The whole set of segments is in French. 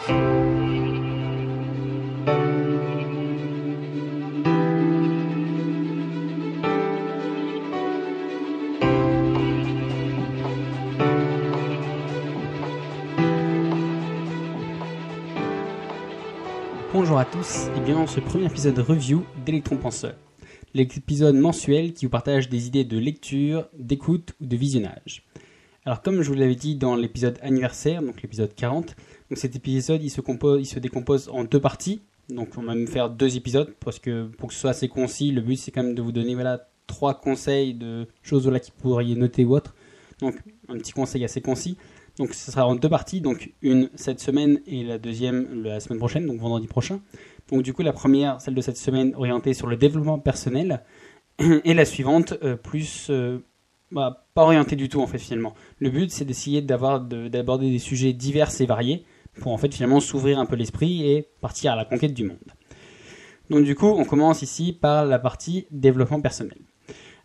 Bonjour à tous et bienvenue dans ce premier épisode review d'Electron Penseur, l'épisode mensuel qui vous partage des idées de lecture, d'écoute ou de visionnage. Alors comme je vous l'avais dit dans l'épisode anniversaire, donc l'épisode 40, donc cet épisode il se, compose, il se décompose en deux parties, donc on va même faire deux épisodes parce que pour que ce soit assez concis, le but c'est quand même de vous donner voilà trois conseils de choses voilà qui pourriez noter ou autre. Donc un petit conseil assez concis. Donc ce sera en deux parties, donc une cette semaine et la deuxième la semaine prochaine, donc vendredi prochain. Donc du coup la première, celle de cette semaine, orientée sur le développement personnel, et la suivante euh, plus euh, bah, pas orientée du tout en fait finalement. Le but c'est d'essayer d'avoir d'aborder des sujets divers et variés pour en fait finalement s'ouvrir un peu l'esprit et partir à la conquête du monde. Donc du coup on commence ici par la partie développement personnel.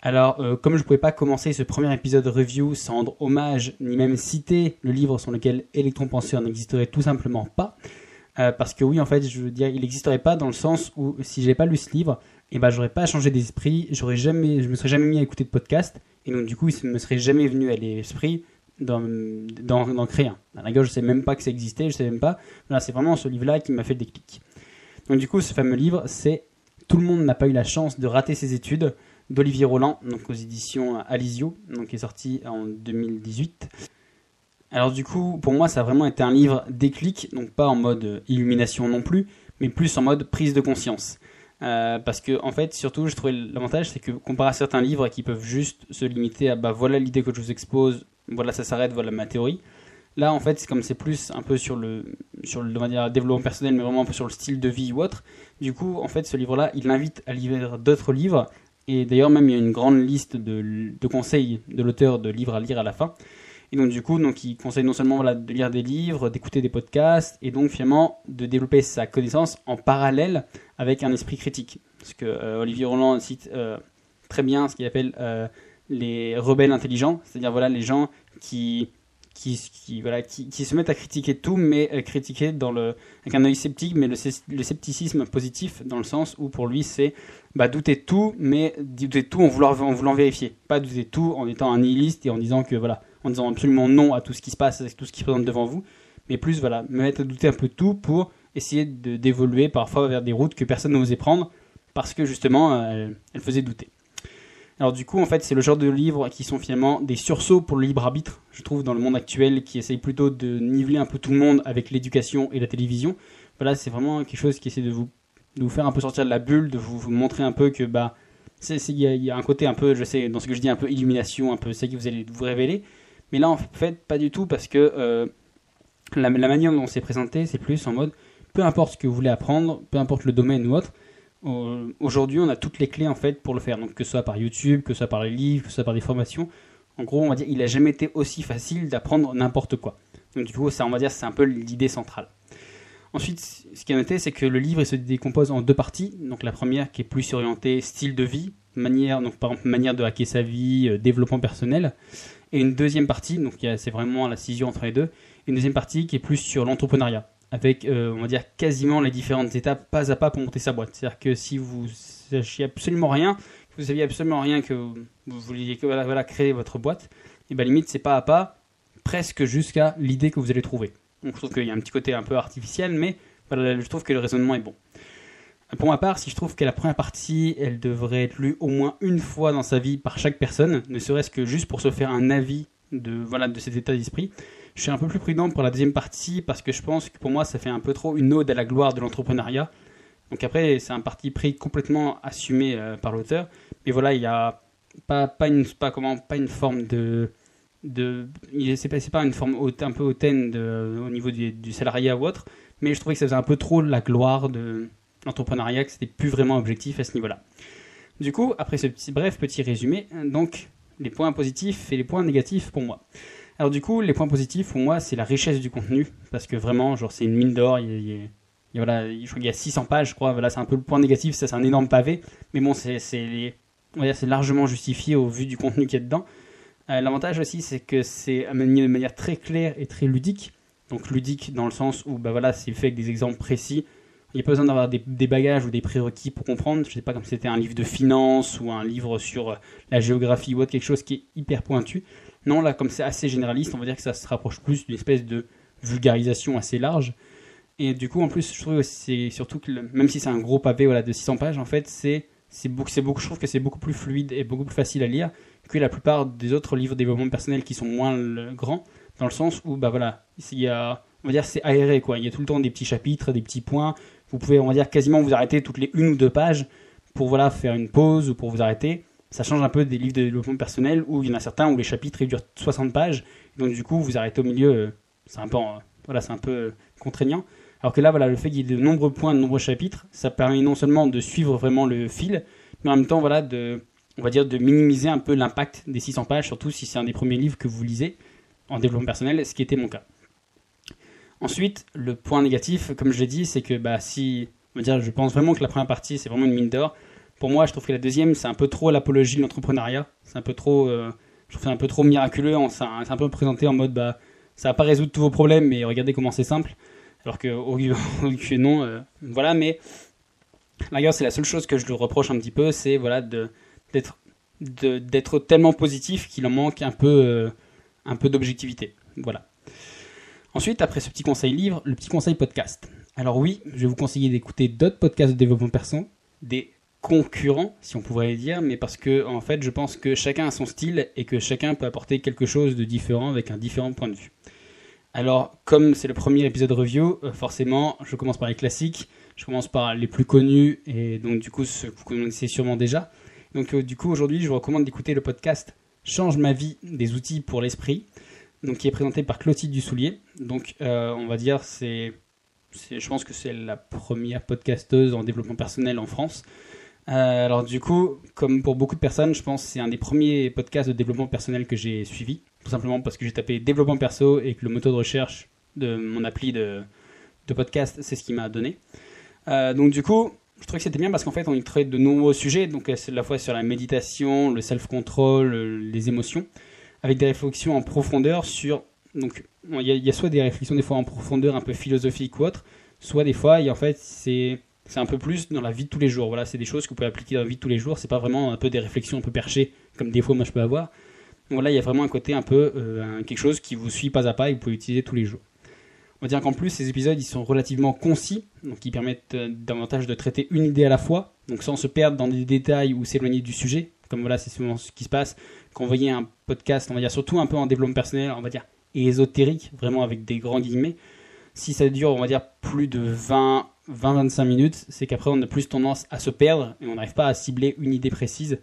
Alors, euh, comme je ne pouvais pas commencer ce premier épisode review sans rendre hommage, ni même citer le livre sur lequel Electron Penseur n'existerait tout simplement pas, euh, parce que oui, en fait, je veux dire, il n'existerait pas dans le sens où si j'ai pas lu ce livre, et eh ben, j'aurais pas changé d'esprit, j'aurais jamais, je me serais jamais mis à écouter de podcast, et donc du coup, il me serait jamais venu à l'esprit d'en, créer un. À la gueule, je sais même pas que ça existait, je sais même pas. Voilà, c'est vraiment ce livre-là qui m'a fait le déclic. Donc du coup, ce fameux livre, c'est Tout le monde n'a pas eu la chance de rater ses études d'Olivier Roland, donc aux éditions Alizio, donc qui est sorti en 2018. Alors du coup, pour moi, ça a vraiment été un livre déclic, donc pas en mode illumination non plus, mais plus en mode prise de conscience. Euh, parce que en fait, surtout, je trouvais l'avantage, c'est que comparé à certains livres qui peuvent juste se limiter à bah voilà l'idée que je vous expose, voilà ça s'arrête, voilà ma théorie. Là, en fait, c'est comme c'est plus un peu sur le sur le on dire, développement personnel, mais vraiment un peu sur le style de vie ou autre. Du coup, en fait, ce livre-là, il invite à lire d'autres livres et d'ailleurs, même, il y a une grande liste de, conseils de l'auteur de livres à lire à la fin. Et donc, du coup, donc, il conseille non seulement voilà, de lire des livres, d'écouter des podcasts, et donc, finalement, de développer sa connaissance en parallèle avec un esprit critique. Parce que euh, Olivier Roland cite euh, très bien ce qu'il appelle euh, les rebelles intelligents, c'est-à-dire voilà, les gens qui qui, voilà, qui, se mettent à critiquer tout, mais critiquer dans le, avec un œil sceptique, mais le, le, scepticisme positif, dans le sens où pour lui c'est bah, douter tout, mais douter tout en voulant, en voulant vérifier. Pas douter tout en étant un nihiliste et en disant que voilà, en disant absolument non à tout ce qui se passe, à tout ce qui se présente devant vous, mais plus voilà, me mettre à douter un peu tout pour essayer d'évoluer parfois vers des routes que personne n'osait prendre parce que justement euh, elle faisait douter. Alors du coup, en fait, c'est le genre de livres qui sont finalement des sursauts pour le libre arbitre, je trouve, dans le monde actuel, qui essaye plutôt de niveler un peu tout le monde avec l'éducation et la télévision. Voilà, c'est vraiment quelque chose qui essaie de vous, de vous faire un peu sortir de la bulle, de vous, montrer un peu que bah, il y, a un côté un peu, je sais, dans ce que je dis, un peu illumination, un peu c'est qui vous allez vous révéler. Mais là, en fait, pas du tout, parce que euh, la, manière dont c'est présenté, c'est plus en mode, peu importe ce que vous voulez apprendre, peu importe le domaine ou autre, Aujourd'hui, on a toutes les clés en fait pour le faire. Donc que ce soit par YouTube, que ce soit par les livres, que ce soit par des formations. En gros, on va dire, il n'a jamais été aussi facile d'apprendre n'importe quoi. Donc du coup, ça, on va dire, c'est un peu l'idée centrale. Ensuite, ce qui est noté, c'est que le livre se décompose en deux parties. Donc la première qui est plus orientée style de vie, manière, donc par exemple manière de hacker sa vie, euh, développement personnel, et une deuxième partie, donc c'est vraiment la scission entre les deux, une deuxième partie qui est plus sur l'entrepreneuriat avec, euh, on va dire, quasiment les différentes étapes pas à pas pour monter sa boîte. C'est-à-dire que si vous sachiez absolument rien, que vous saviez absolument rien, que vous vouliez voilà, créer votre boîte, et bien limite, c'est pas à pas, presque jusqu'à l'idée que vous allez trouver. Donc je trouve qu'il y a un petit côté un peu artificiel, mais je trouve que le raisonnement est bon. Pour ma part, si je trouve que la première partie, elle devrait être lue au moins une fois dans sa vie par chaque personne, ne serait-ce que juste pour se faire un avis de, voilà, de cet état d'esprit, je suis un peu plus prudent pour la deuxième partie parce que je pense que pour moi, ça fait un peu trop une ode à la gloire de l'entrepreneuriat. Donc après, c'est un parti pris complètement assumé euh, par l'auteur. Mais voilà, il n'y a pas, pas, une, pas, comment, pas une forme de... de c'est pas, pas une forme un peu hautaine au niveau du, du, salariat ou autre. Mais je trouvais que ça faisait un peu trop la gloire de l'entrepreneuriat, que c'était plus vraiment objectif à ce niveau-là. Du coup, après ce petit, bref petit résumé, donc les points positifs et les points négatifs pour moi. Alors du coup, les points positifs pour moi, c'est la richesse du contenu, parce que vraiment, genre, c'est une mine d'or. Il, a, voilà, je crois qu'il y a 600 pages, je crois. Voilà, c'est un peu le point négatif, ça, c'est un énorme pavé, mais bon, c'est largement justifié au vu du contenu qu'il y a dedans. Euh, l'avantage aussi, c'est que c'est amené de manière très claire et très ludique. Donc ludique dans le sens où bah voilà, c'est fait avec des exemples précis. Il n'y a pas besoin d'avoir des, bagages ou des prérequis pour comprendre. Je sais pas comme si c'était un livre de finance ou un livre sur la géographie ou autre, quelque chose qui est hyper pointu. Non, là, comme c'est assez généraliste, on va dire que ça se rapproche plus d'une espèce de vulgarisation assez large. Et du coup, en plus, je trouve que c'est surtout que, même si c'est un gros pavé voilà, de 600 pages, en fait, c'est c'est beaucoup, c'est beaucoup, je trouve que c'est beaucoup plus fluide et beaucoup plus facile à lire que la plupart des autres livres de développement personnel qui sont moins grands, dans le sens où, bah voilà, il y a, on va dire, c'est aéré, quoi. Il y a tout le temps des petits chapitres, des petits points. Vous pouvez, on va dire, quasiment vous arrêter toutes les une ou deux pages pour, voilà, faire une pause ou pour vous arrêter. Ça change un peu des livres de développement personnel où il y en a certains où les chapitres durent 60 pages. Donc, du coup, vous arrêtez au milieu. Euh, c'est un peu, voilà, c'est un peu euh, contraignant. Alors que là, voilà, le fait qu'il y ait de nombreux points, de nombreux chapitres, ça permet non seulement de suivre vraiment le fil, mais en même temps, voilà, de, on va dire, de minimiser un peu l'impact des 600 pages, surtout si c'est un des premiers livres que vous lisez en développement personnel, ce qui était mon cas. Ensuite, le point négatif, comme je l'ai dit, c'est que bah, si, va dire, je pense vraiment que la première partie, c'est vraiment une mine d'or. Pour moi, je trouve que la deuxième, c'est un peu trop l'apologie de l'entrepreneuriat. C'est un peu trop, euh, je trouve un peu trop miraculeux. C'est un, peu présenté en mode, bah, ça va pas résoudre tous vos problèmes, mais regardez comment c'est simple. Alors que, au, que non, euh, voilà, mais D'ailleurs, c'est la seule chose que je lui reproche un petit peu, c'est voilà d'être d'être tellement positif qu'il en manque un peu euh, un peu d'objectivité. Voilà. Ensuite, après ce petit conseil livre, le petit conseil podcast. Alors oui, je vais vous conseiller d'écouter d'autres podcasts de développement perso, des concurrents, si on pourrait dire, mais parce que en fait, je pense que chacun a son style et que chacun peut apporter quelque chose de différent avec un différent point de vue. Alors, comme c'est le premier épisode review, euh, forcément, je commence par les classiques. Je commence par les plus connus et donc du coup ceux que vous connaissez sûrement déjà. Donc euh, du coup aujourd'hui je vous recommande d'écouter le podcast Change ma vie des outils pour l'esprit, donc qui est présenté par Clotilde Dussoulier. Donc euh, on va dire c'est, je pense que c'est la première podcasteuse en développement personnel en France. alors du coup, comme pour beaucoup de personnes, je pense que c'est un des premiers podcasts de développement personnel que j'ai suivi tout simplement parce que j'ai tapé développement perso et que le moteur de recherche de mon appli de, podcast, c'est ce qui m'a donné. Euh, donc du coup, je trouvais que c'était bien parce qu'en fait, on y traite de nombreux sujets, donc à la fois sur la méditation, le self-control, les émotions, avec des réflexions en profondeur sur... Donc il y, a soit des réflexions des fois en profondeur un peu philosophiques ou autres, soit des fois, et en fait, c'est c'est un peu plus dans la vie de tous les jours. Voilà, c'est des choses que vous pouvez appliquer dans la vie de tous les jours. C'est pas vraiment un peu des réflexions un peu perchées comme des fois moi je peux avoir. Donc là, il y a vraiment un côté un peu euh, quelque chose qui vous suit pas à pas et que vous pouvez utiliser tous les jours. On va dire qu'en plus, ces épisodes, ils sont relativement concis, donc ils permettent euh, davantage de traiter une idée à la fois, donc sans se perdre dans des détails ou s'éloigner du sujet. Comme voilà, c'est souvent ce qui se passe quand vous voyez un podcast, on va dire surtout un peu en développement personnel, on va dire ésotérique, vraiment avec des grands guillemets. Si ça dure, on va dire plus de 20, 20-25 minutes, c'est qu'après on a plus tendance à se perdre et on n'arrive pas à cibler une idée précise.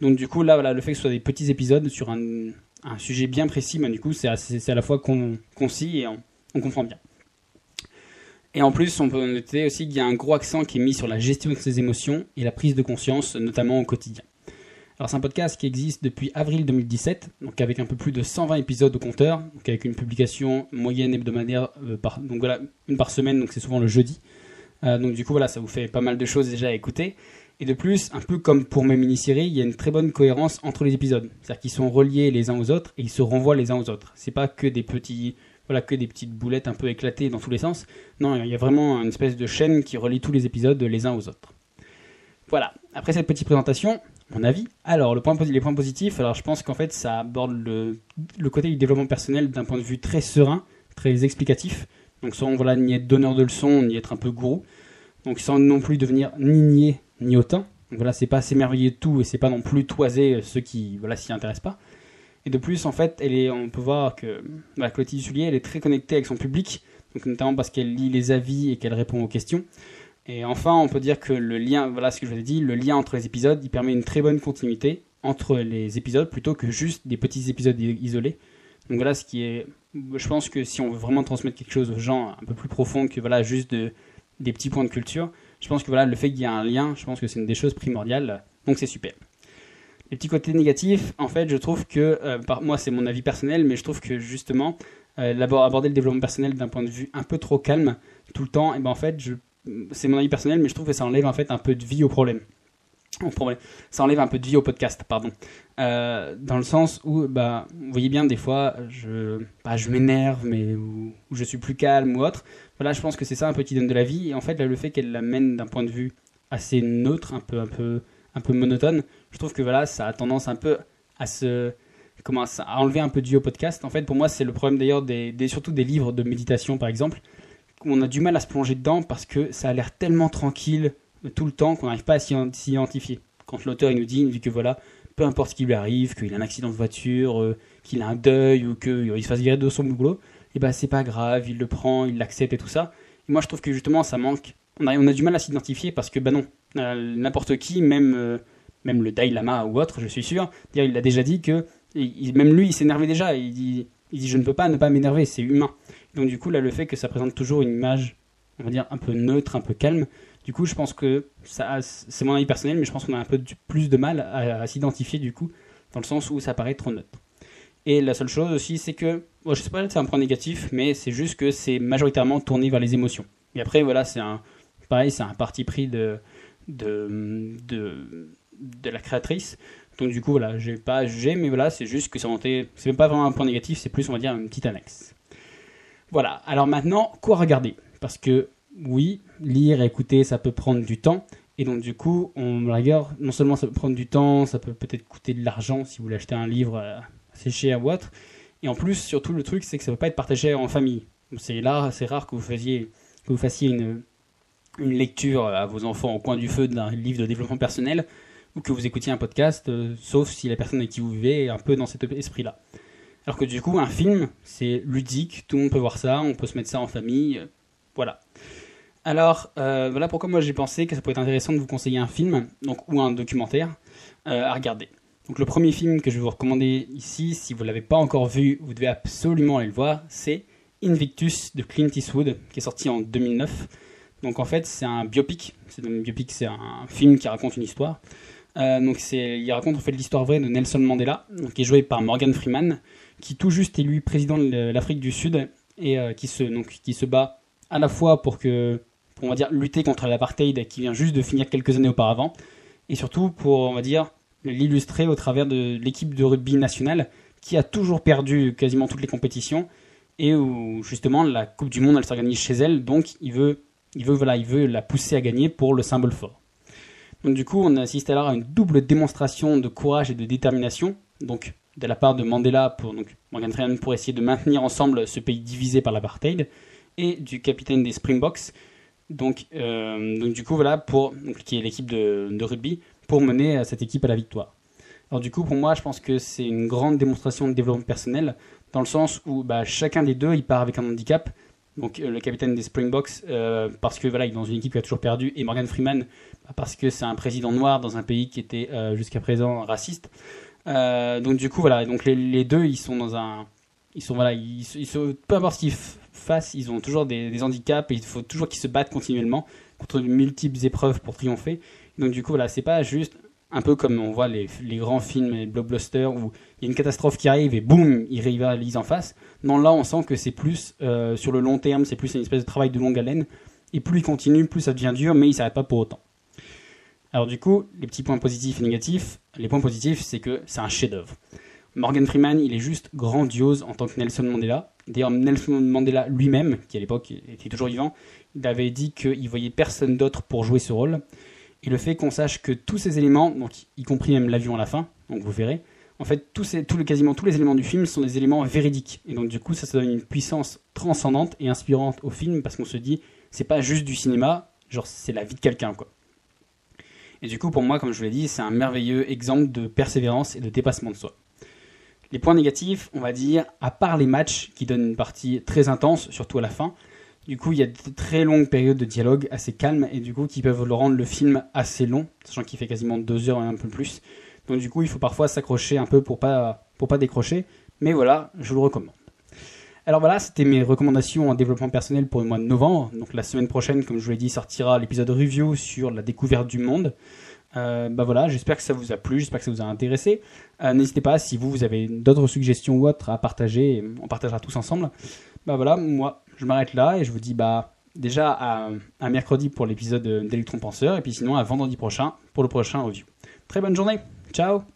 Donc du coup, là, voilà, le fait que ce soit des petits épisodes sur un, sujet bien précis, ben, du coup, c'est à, la fois concis et on, comprend bien. Et en plus, on peut noter aussi qu'il y a un gros accent qui est mis sur la gestion de ses émotions et la prise de conscience, notamment au quotidien. Alors c'est un podcast qui existe depuis avril 2017, donc avec un peu plus de 120 épisodes au compteur, donc avec une publication moyenne hebdomadaire, euh, par, donc voilà, une par semaine, donc c'est souvent le jeudi. Euh, donc du coup voilà, ça vous fait pas mal de choses déjà à écouter. Et de plus, un peu comme pour mes mini-séries, il y a une très bonne cohérence entre les épisodes. C'est-à-dire qu'ils sont reliés les uns aux autres et ils se renvoient les uns aux autres. C'est pas que des petits, voilà, que des petites boulettes un peu éclatées dans tous les sens. Non, il y a vraiment une espèce de chaîne qui relie tous les épisodes les uns aux autres. Voilà. Après cette petite présentation, avis. Alors, le point, les points positifs, alors je pense qu'en fait, ça aborde le, côté du développement personnel d'un point de vue très serein, très explicatif. Donc, sans voilà, ni être donneur de leçons, ni être un peu gourou. Donc, sans non plus devenir ni nier ni autant. Donc voilà, c'est pas s'émerveiller de tout et c'est pas non plus toiser ceux qui voilà s'y intéressent pas. Et de plus, en fait, elle est, on peut voir que bah, Clotilde Soulier, elle est très connectée avec son public, donc notamment parce qu'elle lit les avis et qu'elle répond aux questions. Et enfin, on peut dire que le lien, voilà ce que je vous ai dit, le lien entre les épisodes, il permet une très bonne continuité entre les épisodes plutôt que juste des petits épisodes isolés. Donc voilà ce qui est, je pense que si on veut vraiment transmettre quelque chose aux gens un peu plus profond que voilà juste de, des petits points de culture, je pense que voilà, le fait qu'il y ait un lien, je pense que c'est une des choses primordiales. Donc c'est super. Les petits côtés négatifs, en fait, je trouve que, euh, moi c'est mon avis personnel, mais je trouve que justement, euh, aborder le développement personnel d'un point de vue un peu trop calme tout le temps, et ben en fait, c'est mon avis personnel, mais je trouve que ça enlève en fait un peu de vie au problème. ça enlève un peu de vie au podcast, pardon. Euh, dans le sens où, bah, vous voyez bien, des fois, je, bah, je m'énerve, mais ou, je suis plus calme ou autre. Voilà, je pense que c'est ça un peu qui donne de la vie. Et en fait, le fait qu'elle l'amène d'un point de vue assez neutre, un peu, un peu, un peu monotone, je trouve que voilà, ça a tendance un peu à se, comment, à enlever un peu de vie au podcast. En fait, pour moi, c'est le problème d'ailleurs des, surtout des livres de méditation, par exemple, on a du mal à se plonger dedans parce que ça a l'air tellement tranquille tout le temps qu'on n'arrive pas à s'y identifier. Quand l'auteur nous dit, que voilà, peu importe ce qui lui arrive, qu'il a un accident de voiture, euh, qu'il a un deuil ou qu'il euh, se fasse virer de son boulot, et eh ben c'est pas grave, il le prend, il l'accepte et tout ça. Et moi je trouve que justement ça manque. On a, on a du mal à s'identifier parce que ben non, euh, n'importe qui, même, même le Dalai Lama ou autre, je suis sûr, il a déjà dit que même lui il s'énervait déjà. Il il dit je ne peux pas ne pas m'énerver, c'est humain. Donc du coup là le fait que ça présente toujours une image, on va dire un peu neutre, un peu calme, du coup, je pense que ça, c'est mon avis personnel, mais je pense qu'on a un peu plus de mal à, s'identifier du coup, dans le sens où ça paraît trop neutre. Et la seule chose aussi, c'est que, bon, je sais pas c'est un point négatif, mais c'est juste que c'est majoritairement tourné vers les émotions. Et après, voilà, c'est un, pareil, c'est un parti pris de, de, de, la créatrice. Donc du coup, voilà, j'ai pas à juger, mais voilà, c'est juste que c'est c'est même pas vraiment un point négatif, c'est plus, on va dire, une petite annexe. Voilà. Alors maintenant, quoi regarder? Parce que oui, lire et écouter, ça peut prendre du temps. Et donc, du coup, on regarde, non seulement ça peut prendre du temps, ça peut peut-être coûter de l'argent si vous voulez acheter un livre euh, assez cher ou autre. Et en plus, surtout, le truc, c'est que ça ne peut pas être partagé en famille. C'est là, c'est rare que vous fassiez, que vous fassiez une, une lecture à vos enfants au coin du feu d'un livre de développement personnel ou que vous écoutiez un podcast, euh, sauf si la personne avec qui vous vivez est un peu dans cet esprit-là. Alors que du coup, un film, c'est ludique, tout le monde peut voir ça, on peut se mettre ça en famille, euh, voilà. Alors, euh, voilà pourquoi moi j'ai pensé que ça pourrait être intéressant de vous conseiller un film donc, ou un documentaire euh, à regarder. Donc le premier film que je vais vous recommander ici, si vous ne l'avez pas encore vu, vous devez absolument aller le voir, c'est Invictus de Clint Eastwood, qui est sorti en 2009. Donc en fait, c'est un biopic. C'est un biopic, c'est un film qui raconte une histoire. Donc il raconte en fait l'histoire vraie de Nelson Mandela, qui est joué par Morgan Freeman, qui tout juste élu président de l'Afrique du Sud et qui se donc qui se bat à la fois pour que on va dire, lutter contre l'apartheid qui vient juste de finir quelques années auparavant, et surtout pour, on va dire, l'illustrer au travers de l'équipe de rugby nationale qui a toujours perdu quasiment toutes les compétitions et où justement la Coupe du Monde elle s'organise chez elle, donc il veut, il veut, voilà, il veut la pousser à gagner pour le symbole fort. Donc du coup, on assiste alors à une double démonstration de courage et de détermination, donc de la part de Mandela pour donc Morgan Freeman pour essayer de maintenir ensemble ce pays divisé par l'apartheid, et du capitaine des Springboks donc, euh, donc du coup, voilà, pour, qui est l'équipe de, rugby, pour mener cette équipe à la victoire. Alors du coup, pour moi, je pense que c'est une grande démonstration de développement personnel, dans le sens où bah, chacun des deux, il part avec un handicap. Donc euh, le capitaine des Springboks, euh, parce que voilà, il est dans une équipe qui a toujours perdu, et Morgan Freeman, bah, parce que c'est un président noir dans un pays qui était jusqu'à présent raciste. Donc du coup, voilà, donc les, deux, ils sont dans un, ils sont voilà, ils, sont, peu importe ce qu'ils face, ils ont toujours des, handicaps et il faut toujours qu'ils se battent continuellement contre de multiples épreuves pour triompher. Donc du coup, voilà, c'est pas juste un peu comme on voit les, grands films, les blockbusters, où il y a une catastrophe qui arrive et boum, ils rivalisent en face. Non, là, on sent que c'est plus euh, sur le long terme, c'est plus une espèce de travail de longue haleine. Et plus il continue, plus ça devient dur, mais il s'arrête pas pour autant. Alors du coup, les petits points positifs et négatifs. Les points positifs, c'est que c'est un chef-d'œuvre. Morgan Freeman, il est juste grandiose en tant que Nelson Mandela. D'ailleurs, Nelson Mandela lui-même, qui à l'époque était toujours vivant, il avait dit qu'il voyait personne d'autre pour jouer ce rôle. Et le fait qu'on sache que tous ces éléments, donc y compris même l'avion à la fin, donc vous verrez, en fait, tous ces, quasiment tous les éléments du film sont des éléments véridiques. Et donc, du coup, ça, ça donne une puissance transcendante et inspirante au film parce qu'on se dit, c'est pas juste du cinéma, genre, c'est la vie de quelqu'un, quoi. Et du coup, pour moi, comme je vous l'ai dit, c'est un merveilleux exemple de persévérance et de dépassement de soi. Les points négatifs, on va dire, à part les matchs qui donnent une partie très intense, surtout à la fin, du coup, il y a de très longues périodes de dialogue assez calmes et du coup qui peuvent le rendre le film assez long, sachant qu'il fait quasiment deux heures et un peu plus. Donc du coup, il faut parfois s'accrocher un peu pour pas pas décrocher. Mais voilà, je vous le recommande. Alors voilà, c'était mes recommandations en développement personnel pour le mois de novembre. Donc la semaine prochaine, comme je vous l'ai dit, sortira l'épisode review sur la découverte du monde. Euh, bah voilà, j'espère que ça vous a plu, j'espère que ça vous a intéressé. Euh, n'hésitez pas si vous, vous avez d'autres suggestions ou autres à partager, on partagera tous ensemble. Bah voilà, moi je m'arrête là et je vous dis bah déjà à, mercredi pour l'épisode d'Electron Penseur, et puis sinon à vendredi prochain pour le prochain review. Très bonne journée, ciao